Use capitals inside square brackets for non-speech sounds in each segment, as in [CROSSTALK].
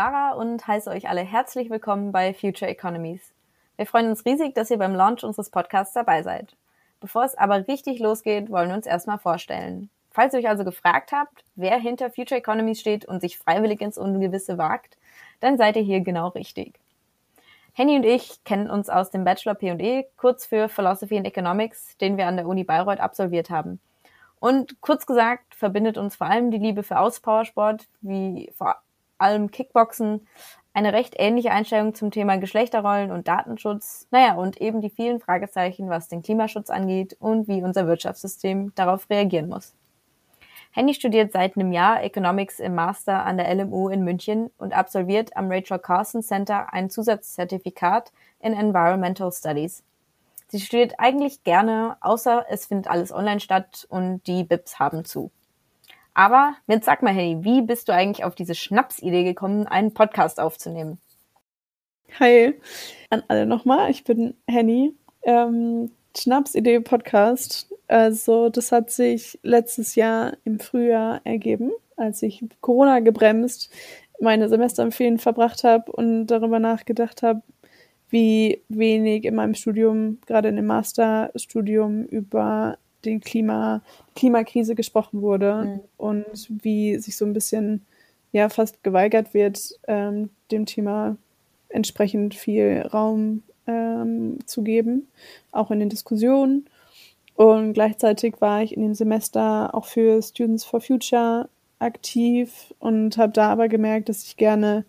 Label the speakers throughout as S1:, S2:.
S1: Sarah und heiße euch alle herzlich willkommen bei Future Economies. Wir freuen uns riesig, dass ihr beim Launch unseres Podcasts dabei seid. Bevor es aber richtig losgeht, wollen wir uns erstmal vorstellen. Falls ihr euch also gefragt habt, wer hinter Future Economies steht und sich freiwillig ins Ungewisse wagt, dann seid ihr hier genau richtig. Henny und ich kennen uns aus dem Bachelor P&E, kurz für Philosophy and Economics, den wir an der Uni Bayreuth absolviert haben. Und kurz gesagt verbindet uns vor allem die Liebe für Auspowersport, wie vor allem Kickboxen, eine recht ähnliche Einstellung zum Thema Geschlechterrollen und Datenschutz, naja, und eben die vielen Fragezeichen, was den Klimaschutz angeht und wie unser Wirtschaftssystem darauf reagieren muss. Henny studiert seit einem Jahr Economics im Master an der LMU in München und absolviert am Rachel Carson Center ein Zusatzzertifikat in Environmental Studies. Sie studiert eigentlich gerne, außer es findet alles online statt und die BIPs haben zu. Aber jetzt sag mal, hey, wie bist du eigentlich auf diese Schnapsidee gekommen, einen Podcast aufzunehmen?
S2: Hi an alle nochmal. Ich bin Henny. Ähm, Schnapsidee Podcast. Also das hat sich letztes Jahr im Frühjahr ergeben, als ich Corona gebremst meine Semesterferien verbracht habe und darüber nachgedacht habe, wie wenig in meinem Studium, gerade in dem Masterstudium, über den Klima, Klimakrise gesprochen wurde mhm. und wie sich so ein bisschen ja fast geweigert wird, ähm, dem Thema entsprechend viel Raum ähm, zu geben, auch in den Diskussionen. Und gleichzeitig war ich in dem Semester auch für Students for Future aktiv und habe da aber gemerkt, dass ich gerne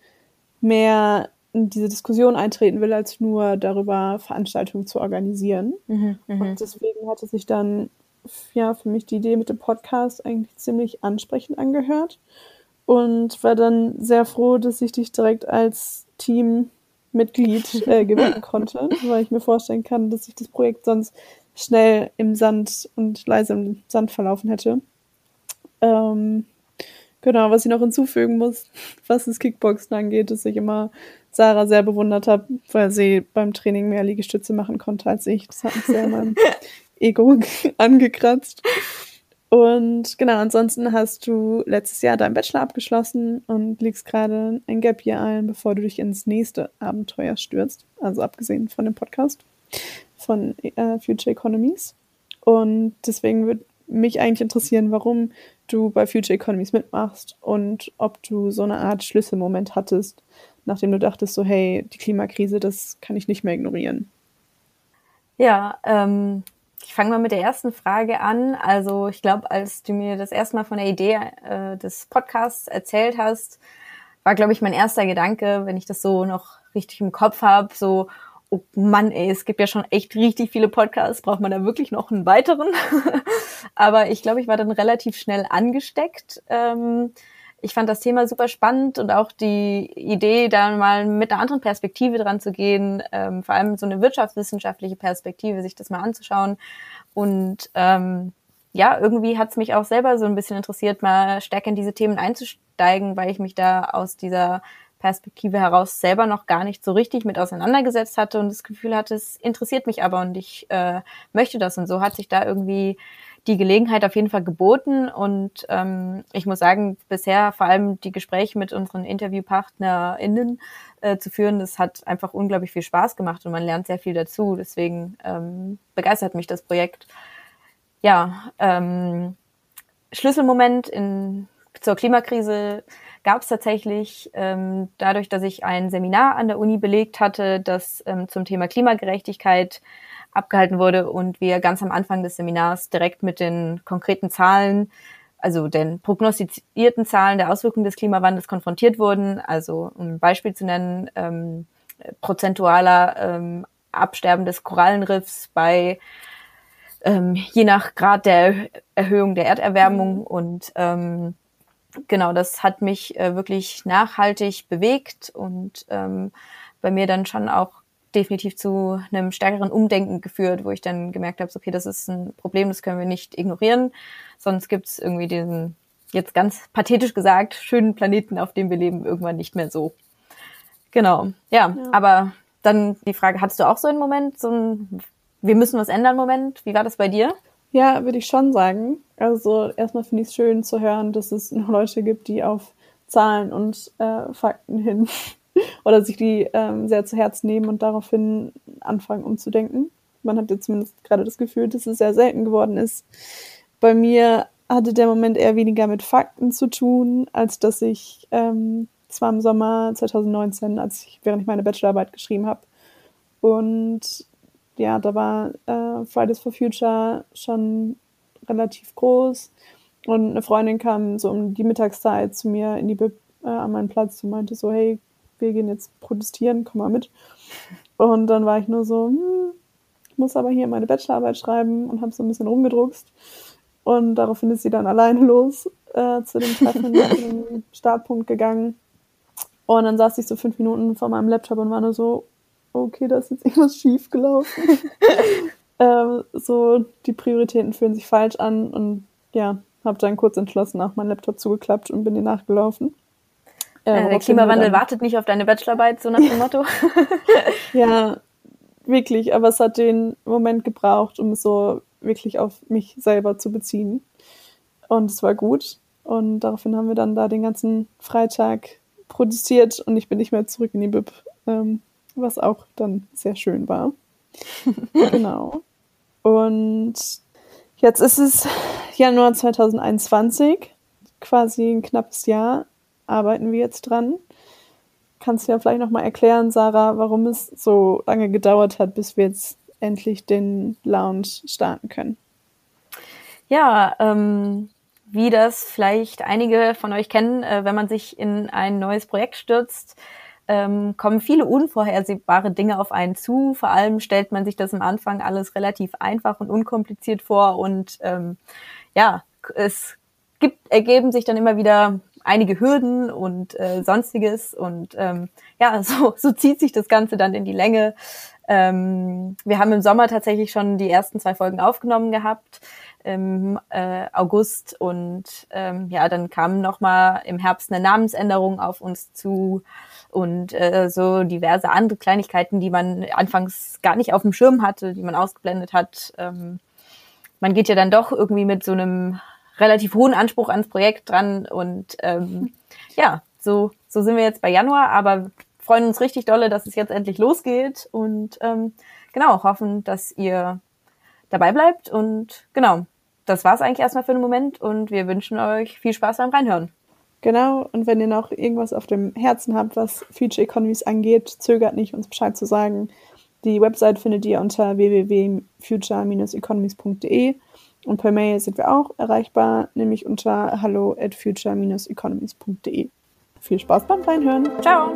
S2: mehr in diese Diskussion eintreten will, als nur darüber Veranstaltungen zu organisieren. Mhm, mh. Und deswegen hatte sich dann ja für mich die Idee mit dem Podcast eigentlich ziemlich ansprechend angehört und war dann sehr froh, dass ich dich direkt als Teammitglied [LAUGHS] äh, gewinnen konnte, weil ich mir vorstellen kann, dass sich das Projekt sonst schnell im Sand und leise im Sand verlaufen hätte. Ähm, genau, was ich noch hinzufügen muss, [LAUGHS] was das Kickboxen angeht, ist ich immer Sarah sehr bewundert habe, weil sie beim Training mehr Liegestütze machen konnte als ich. Das hat mich sehr mein [LAUGHS] Ego [LAUGHS] angekratzt. Und genau, ansonsten hast du letztes Jahr deinen Bachelor abgeschlossen und legst gerade ein Gap Year ein, bevor du dich ins nächste Abenteuer stürzt. Also abgesehen von dem Podcast von äh, Future Economies. Und deswegen würde mich eigentlich interessieren, warum du bei Future Economies mitmachst und ob du so eine Art Schlüsselmoment hattest, nachdem du dachtest, so hey, die Klimakrise, das kann ich nicht mehr ignorieren?
S1: Ja, ähm, ich fange mal mit der ersten Frage an. Also ich glaube, als du mir das erste Mal von der Idee äh, des Podcasts erzählt hast, war, glaube ich, mein erster Gedanke, wenn ich das so noch richtig im Kopf habe, so, oh Mann, ey, es gibt ja schon echt richtig viele Podcasts, braucht man da wirklich noch einen weiteren? [LAUGHS] Aber ich glaube, ich war dann relativ schnell angesteckt. Ähm, ich fand das Thema super spannend und auch die Idee, da mal mit einer anderen Perspektive dran zu gehen, ähm, vor allem so eine wirtschaftswissenschaftliche Perspektive, sich das mal anzuschauen. Und ähm, ja, irgendwie hat es mich auch selber so ein bisschen interessiert, mal stärker in diese Themen einzusteigen, weil ich mich da aus dieser Perspektive heraus selber noch gar nicht so richtig mit auseinandergesetzt hatte und das Gefühl hatte, es interessiert mich aber und ich äh, möchte das. Und so hat sich da irgendwie die Gelegenheit auf jeden Fall geboten. Und ähm, ich muss sagen, bisher vor allem die Gespräche mit unseren InterviewpartnerInnen äh, zu führen, das hat einfach unglaublich viel Spaß gemacht und man lernt sehr viel dazu. Deswegen ähm, begeistert mich das Projekt. Ja, ähm, Schlüsselmoment in, zur Klimakrise gab es tatsächlich ähm, dadurch, dass ich ein Seminar an der Uni belegt hatte, das ähm, zum Thema Klimagerechtigkeit abgehalten wurde und wir ganz am Anfang des Seminars direkt mit den konkreten Zahlen, also den prognostizierten Zahlen der Auswirkungen des Klimawandels konfrontiert wurden. Also um ein Beispiel zu nennen, ähm, prozentualer ähm, Absterben des Korallenriffs bei ähm, je nach Grad der Erhöhung der Erderwärmung mhm. und ähm, genau, das hat mich äh, wirklich nachhaltig bewegt und ähm, bei mir dann schon auch definitiv zu einem stärkeren Umdenken geführt, wo ich dann gemerkt habe, okay, das ist ein Problem, das können wir nicht ignorieren. Sonst gibt es irgendwie diesen, jetzt ganz pathetisch gesagt, schönen Planeten, auf dem wir leben, irgendwann nicht mehr so. Genau, ja, ja. aber dann die Frage, hattest du auch so einen Moment, so ein Wir müssen was ändern Moment? Wie war das bei dir?
S2: Ja, würde ich schon sagen. Also erstmal finde ich es schön zu hören, dass es noch Leute gibt, die auf Zahlen und äh, Fakten hin [LAUGHS] oder sich die ähm, sehr zu Herzen nehmen und daraufhin anfangen umzudenken. Man hat jetzt zumindest gerade das Gefühl, dass es sehr selten geworden ist. Bei mir hatte der Moment eher weniger mit Fakten zu tun, als dass ich ähm, zwar im Sommer 2019, als ich während ich meine Bachelorarbeit geschrieben habe, und ja, da war äh, Fridays for Future schon relativ groß und eine Freundin kam so um die Mittagszeit zu mir in die Bib äh, an meinen Platz und meinte so, hey, wir gehen jetzt protestieren, komm mal mit. Und dann war ich nur so, hm, ich muss aber hier meine Bachelorarbeit schreiben und habe so ein bisschen rumgedruckst. Und daraufhin ist sie dann alleine los äh, zu dem Treffen, dem Startpunkt gegangen. Und dann saß ich so fünf Minuten vor meinem Laptop und war nur so, okay, da ist jetzt irgendwas schief gelaufen. [LAUGHS] ähm, so, die Prioritäten fühlen sich falsch an und ja, habe dann kurz entschlossen auch meinen Laptop zugeklappt und bin dir nachgelaufen.
S1: Äh, der Klimawandel wartet nicht auf deine Bachelorarbeit, so nach dem Motto. [LAUGHS]
S2: ja, wirklich, aber es hat den Moment gebraucht, um es so wirklich auf mich selber zu beziehen. Und es war gut. Und daraufhin haben wir dann da den ganzen Freitag protestiert und ich bin nicht mehr zurück in die Bib, ähm, was auch dann sehr schön war. [LAUGHS] genau. Und jetzt ist es Januar 2021, quasi ein knappes Jahr arbeiten wir jetzt dran. Kannst du ja vielleicht nochmal erklären, Sarah, warum es so lange gedauert hat, bis wir jetzt endlich den Lounge starten können?
S1: Ja, ähm, wie das vielleicht einige von euch kennen, äh, wenn man sich in ein neues Projekt stürzt, ähm, kommen viele unvorhersehbare Dinge auf einen zu. Vor allem stellt man sich das am Anfang alles relativ einfach und unkompliziert vor und ähm, ja, es gibt, ergeben sich dann immer wieder einige Hürden und äh, sonstiges und ähm, ja, [LAUGHS] so, so zieht sich das Ganze dann in die Länge. Ähm, wir haben im Sommer tatsächlich schon die ersten zwei Folgen aufgenommen gehabt im äh, August und ähm, ja, dann kam noch mal im Herbst eine Namensänderung auf uns zu und äh, so diverse andere Kleinigkeiten, die man anfangs gar nicht auf dem Schirm hatte, die man ausgeblendet hat. Ähm, man geht ja dann doch irgendwie mit so einem relativ hohen Anspruch ans Projekt dran und ähm, [LAUGHS] ja, so, so sind wir jetzt bei Januar, aber freuen uns richtig dolle, dass es jetzt endlich losgeht und ähm, genau, hoffen, dass ihr dabei bleibt und genau, das war's eigentlich erstmal für den Moment und wir wünschen euch viel Spaß beim Reinhören.
S2: Genau, und wenn ihr noch irgendwas auf dem Herzen habt, was Future Economies angeht, zögert nicht, uns Bescheid zu sagen. Die Website findet ihr unter www.future-economies.de und per Mail sind wir auch erreichbar, nämlich unter hallo at future-economies.de. Viel Spaß beim Reinhören.
S1: Ciao!